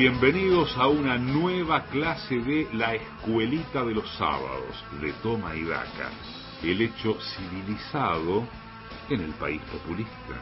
Bienvenidos a una nueva clase de La Escuelita de los Sábados de Toma y Daca, el hecho civilizado en el país populista.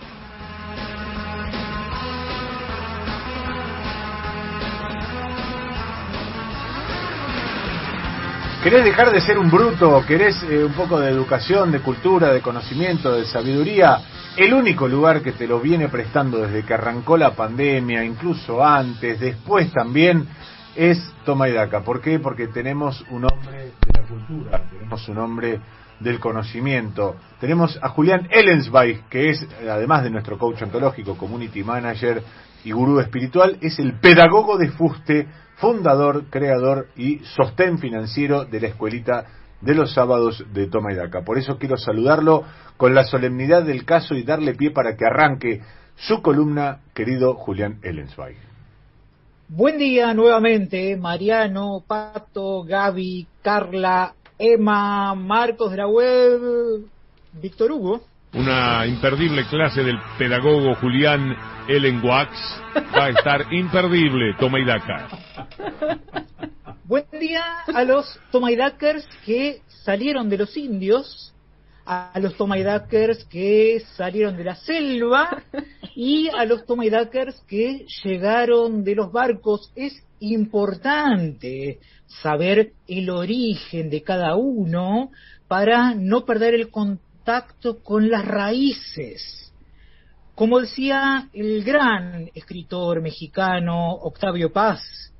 ¿Querés dejar de ser un bruto? ¿Querés eh, un poco de educación, de cultura, de conocimiento, de sabiduría? El único lugar que te lo viene prestando desde que arrancó la pandemia, incluso antes, después también, es Toma y Daca. ¿Por qué? Porque tenemos un hombre de la cultura, tenemos un hombre del conocimiento. Tenemos a Julián Ellensweig, que es, además de nuestro coach ontológico, community manager y gurú espiritual, es el pedagogo de Fuste, fundador, creador y sostén financiero de la escuelita de los sábados de Toma y Daca. Por eso quiero saludarlo con la solemnidad del caso y darle pie para que arranque su columna, querido Julián Ellensweig. Buen día nuevamente, Mariano, Pato, Gaby, Carla, Emma, Marcos de la web, Víctor Hugo. Una imperdible clase del pedagogo Julián Ellenwax va a estar imperdible, toma. Buen día a los Tomaidakers que salieron de los indios, a los Tomaidakers que salieron de la selva y a los Tomaidakers que llegaron de los barcos. Es importante saber el origen de cada uno para no perder el contacto con las raíces. Como decía el gran escritor mexicano Octavio Paz,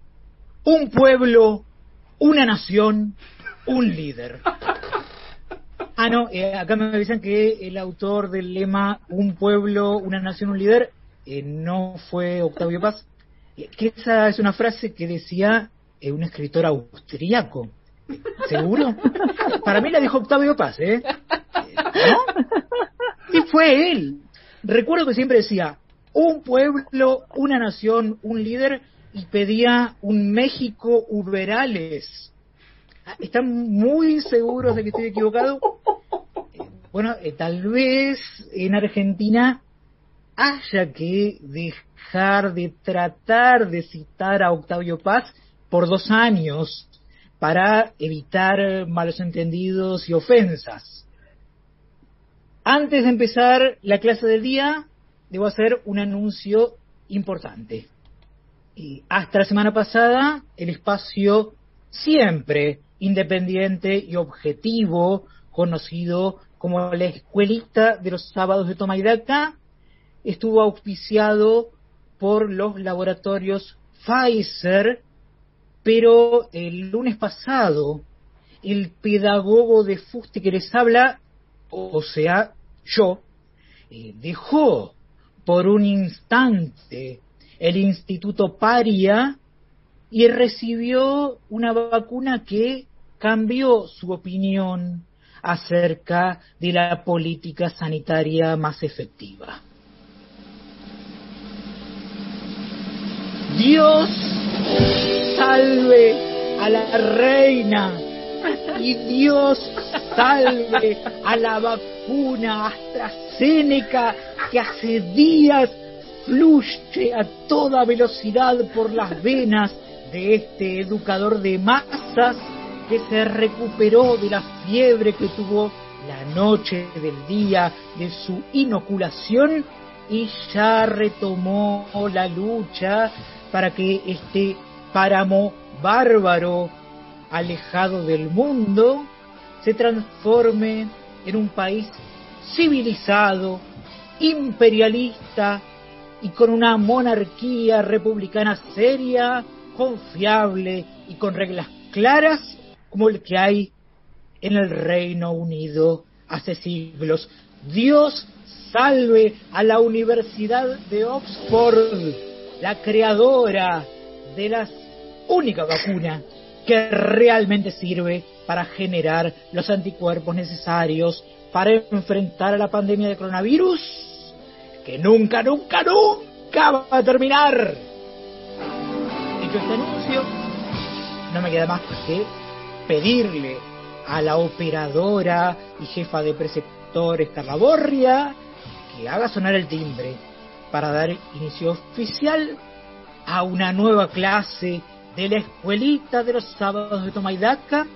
un pueblo, una nación, un líder. Ah, no, eh, acá me avisan que el autor del lema Un pueblo, una nación, un líder eh, no fue Octavio Paz, eh, que esa es una frase que decía un escritor austriaco. ¿Seguro? Para mí la dijo Octavio Paz, ¿eh? ¿No? Y fue él. Recuerdo que siempre decía, un pueblo, una nación, un líder, y pedía un México Uberales. Ah, ¿Están muy seguros de que estoy equivocado? Bueno, eh, tal vez en Argentina haya que dejar de tratar de citar a Octavio Paz por dos años para evitar malos entendidos y ofensas. Antes de empezar la clase del día, debo hacer un anuncio importante. Hasta la semana pasada, el espacio siempre independiente y objetivo, conocido como la escuelita de los sábados de Tomaidaka, estuvo auspiciado por los laboratorios Pfizer, pero el lunes pasado, el pedagogo de Fuste que les habla, o sea, yo, dejó por un instante el Instituto Paria y recibió una vacuna que cambió su opinión acerca de la política sanitaria más efectiva. Dios salve a la reina y Dios salve a la vacuna AstraZeneca que hace días fluye a toda velocidad por las venas de este educador de masas que se recuperó de la fiebre que tuvo la noche del día de su inoculación y ya retomó la lucha para que este páramo bárbaro alejado del mundo se transforme en un país civilizado, imperialista y con una monarquía republicana seria, confiable y con reglas claras como el que hay en el Reino Unido hace siglos. Dios salve a la Universidad de Oxford, la creadora de la única vacuna que realmente sirve para generar los anticuerpos necesarios para enfrentar a la pandemia de coronavirus que nunca, nunca, nunca va a terminar. Dicho este anuncio, no me queda más que pedirle a la operadora y jefa de preceptores Carla Borria que haga sonar el timbre para dar inicio oficial a una nueva clase de la escuelita de los sábados de Tomaidaca,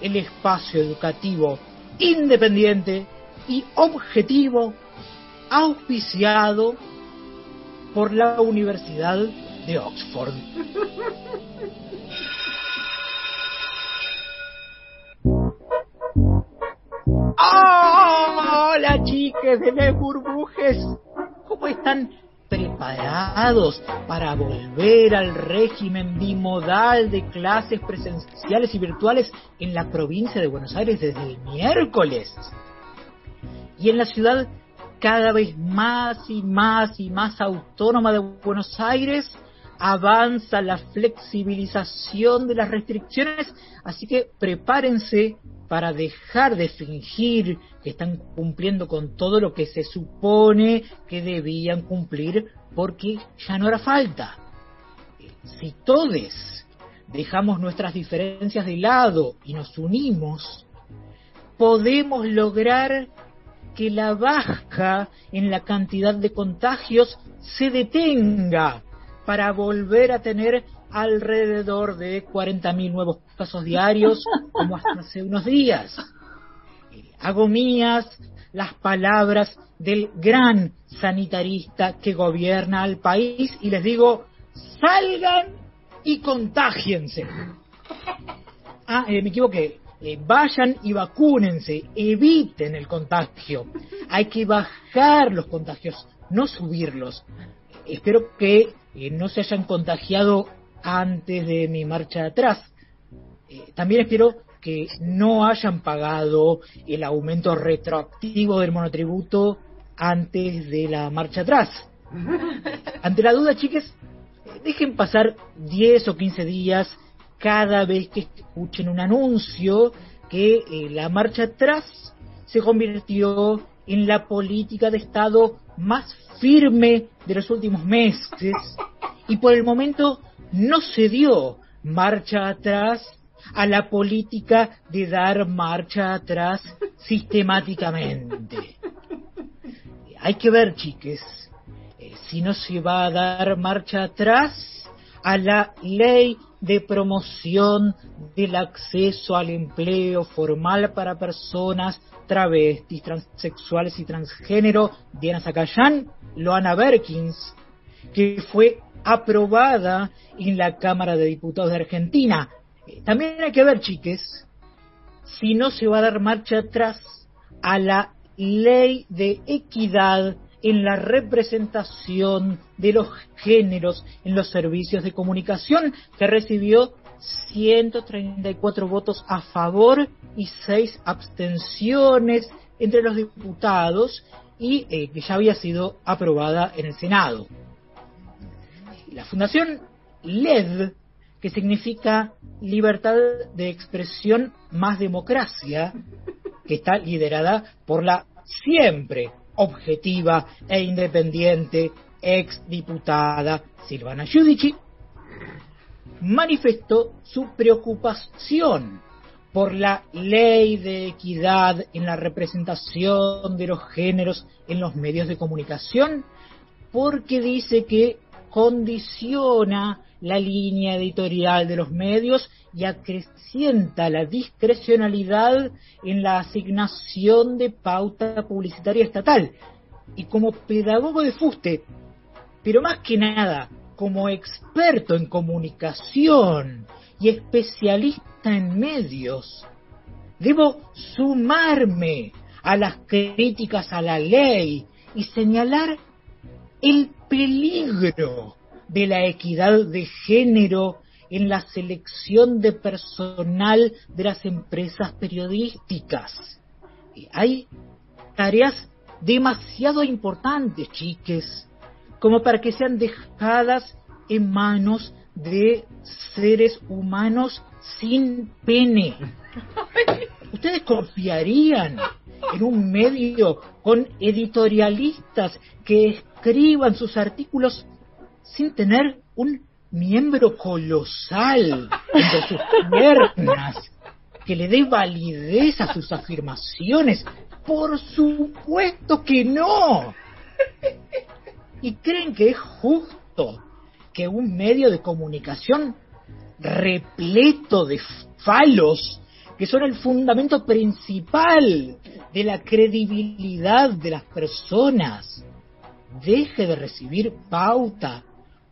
el espacio educativo independiente y objetivo auspiciado por la Universidad de Oxford. Hola chiques de las burbujes, ¿cómo están preparados para volver al régimen bimodal de clases presenciales y virtuales en la provincia de Buenos Aires desde el miércoles? Y en la ciudad cada vez más y más y más autónoma de Buenos Aires, avanza la flexibilización de las restricciones, así que prepárense para dejar de fingir que están cumpliendo con todo lo que se supone que debían cumplir, porque ya no hará falta. Si todos dejamos nuestras diferencias de lado y nos unimos, podemos lograr que la baja en la cantidad de contagios se detenga para volver a tener alrededor de 40.000 nuevos casos diarios como hasta hace unos días. Eh, hago mías las palabras del gran sanitarista que gobierna al país y les digo, salgan y contagiense. Ah, eh, me equivoqué. Eh, vayan y vacúnense, eviten el contagio. Hay que bajar los contagios, no subirlos. Espero que eh, no se hayan contagiado antes de mi marcha atrás. Eh, también espero que no hayan pagado el aumento retroactivo del monotributo antes de la marcha atrás. Ante la duda, chiques, dejen pasar 10 o 15 días cada vez que escuchen un anuncio que eh, la marcha atrás se convirtió en la política de Estado más firme de los últimos meses y por el momento no se dio marcha atrás a la política de dar marcha atrás sistemáticamente. Hay que ver, chiques, eh, si no se va a dar marcha atrás a la ley de promoción del acceso al empleo formal para personas travestis, transexuales y transgénero, Diana Zacayán, Loana Berkins, que fue aprobada en la Cámara de Diputados de Argentina. Eh, también hay que ver, chiques, si no se va a dar marcha atrás a la ley de equidad en la representación de los géneros en los servicios de comunicación, que recibió 134 votos a favor y 6 abstenciones entre los diputados y eh, que ya había sido aprobada en el Senado. La Fundación LED, que significa Libertad de Expresión más Democracia, que está liderada por la siempre objetiva e independiente ex diputada Silvana Giudici, manifestó su preocupación por la ley de equidad en la representación de los géneros en los medios de comunicación, porque dice que condiciona la línea editorial de los medios y acrecienta la discrecionalidad en la asignación de pauta publicitaria estatal. Y como pedagogo de fuste, pero más que nada como experto en comunicación y especialista en medios, debo sumarme a las críticas a la ley y señalar el peligro de la equidad de género en la selección de personal de las empresas periodísticas. Hay tareas demasiado importantes, chiques, como para que sean dejadas en manos de seres humanos sin pene. ¿Ustedes confiarían en un medio con editorialistas que escriban sus artículos sin tener un miembro colosal entre sus piernas que le dé validez a sus afirmaciones. Por supuesto que no. ¿Y creen que es justo que un medio de comunicación repleto de falos que son el fundamento principal de la credibilidad de las personas, deje de recibir pauta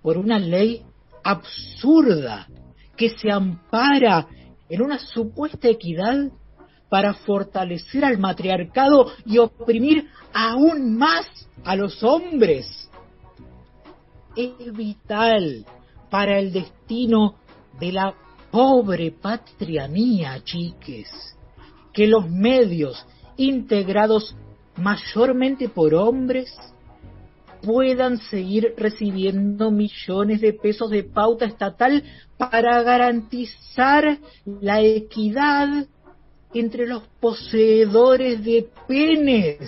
por una ley absurda que se ampara en una supuesta equidad para fortalecer al matriarcado y oprimir aún más a los hombres. Es vital para el destino de la pobre patria mía, chiques, que los medios integrados mayormente por hombres puedan seguir recibiendo millones de pesos de pauta estatal para garantizar la equidad entre los poseedores de penes,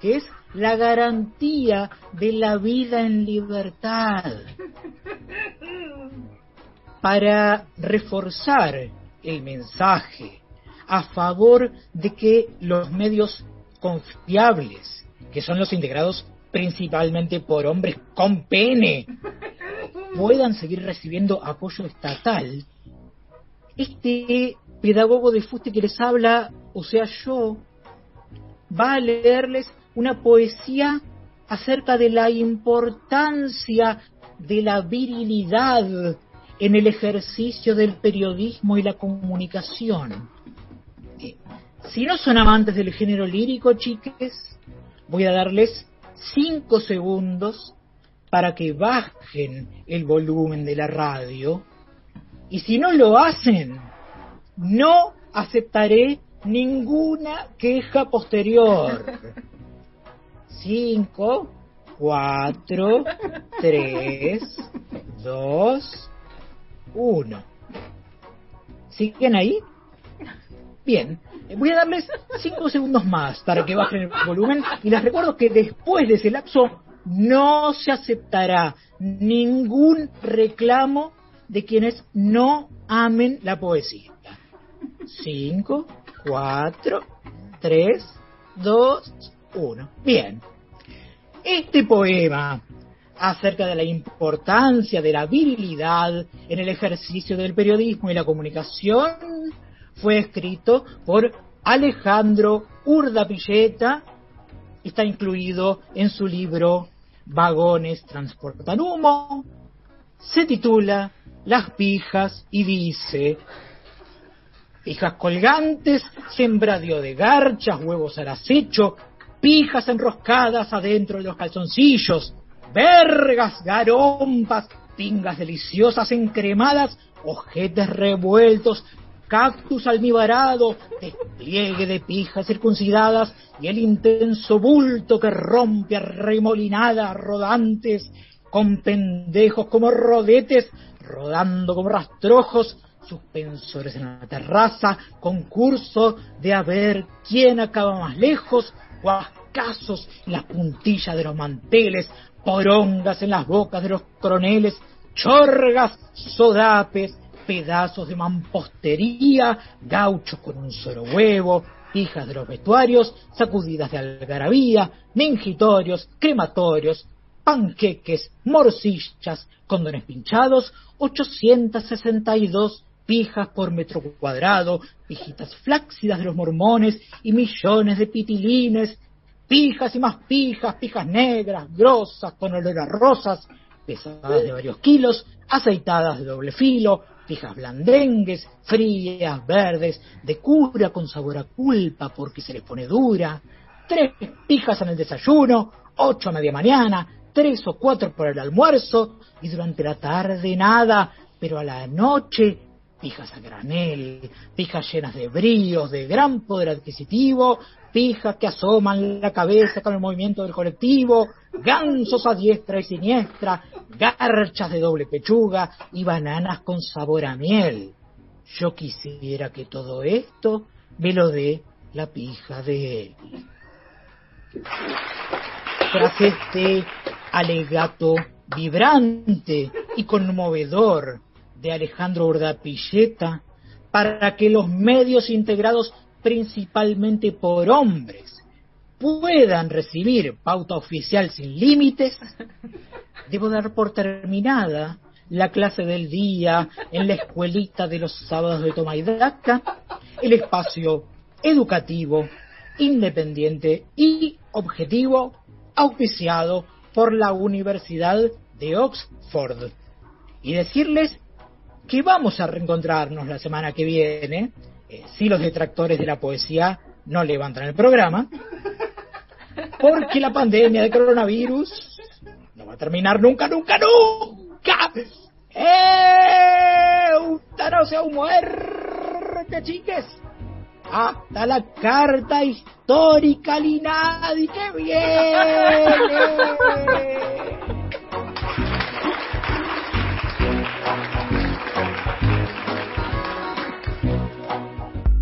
que es la garantía de la vida en libertad. Para reforzar el mensaje a favor de que los medios confiables, que son los integrados principalmente por hombres con pene, puedan seguir recibiendo apoyo estatal, este pedagogo de fuste que les habla, o sea yo, va a leerles una poesía acerca de la importancia de la virilidad en el ejercicio del periodismo y la comunicación. Eh, si no son amantes del género lírico, chiques, voy a darles cinco segundos para que bajen el volumen de la radio. Y si no lo hacen, no aceptaré ninguna queja posterior. Cinco, cuatro, tres, dos, uno. ¿Siguen ahí? Bien, voy a darles cinco segundos más para que bajen el volumen y les recuerdo que después de ese lapso no se aceptará ningún reclamo de quienes no amen la poesía. Cinco, cuatro, tres, dos, uno. Bien. Este poema acerca de la importancia de la virilidad en el ejercicio del periodismo y la comunicación fue escrito por Alejandro Urdapilleta, está incluido en su libro Vagones transportan humo, se titula Las pijas y dice pijas colgantes, sembradío de garchas, huevos al acecho, pijas enroscadas adentro de los calzoncillos, vergas, garompas, pingas deliciosas encremadas, ojetes revueltos, cactus almibarado, despliegue de pijas circuncidadas y el intenso bulto que rompe arremolinadas rodantes con pendejos como rodetes, rodando como rastrojos, suspensores en la terraza, concurso de a ver quién acaba más lejos, guascazos las puntillas de los manteles, porongas en las bocas de los coroneles, chorgas, sodapes, pedazos de mampostería, gauchos con un solo huevo, hijas de los vestuarios, sacudidas de algarabía, mingitorios, crematorios, panqueques, morcillas, condones pinchados, 862 pijas por metro cuadrado, pijitas flácidas de los mormones y millones de pitilines, pijas y más pijas, pijas negras, grosas, con olor a rosas, pesadas de varios kilos, aceitadas de doble filo, pijas blandengues, frías, verdes, de cura con sabor a culpa porque se les pone dura, tres pijas en el desayuno, ocho a media mañana, tres o cuatro por el almuerzo y durante la tarde nada, pero a la noche pijas a granel, pijas llenas de bríos, de gran poder adquisitivo, pijas que asoman la cabeza con el movimiento del colectivo, gansos a diestra y siniestra, garchas de doble pechuga y bananas con sabor a miel. Yo quisiera que todo esto me lo dé la pija de él. Tras este alegato vibrante y conmovedor de Alejandro Urdapilleta para que los medios integrados principalmente por hombres puedan recibir pauta oficial sin límites, debo dar por terminada la clase del día en la escuelita de los sábados de Tomaidaca, el espacio educativo, independiente y objetivo auspiciado por la Universidad de Oxford. Y decirles que vamos a reencontrarnos la semana que viene, eh, si los detractores de la poesía no levantan el programa, porque la pandemia de coronavirus no va a terminar nunca, nunca, nunca. ¡Eutanasia o muerte, chiques! Hasta la carta histórica Linadi que viene.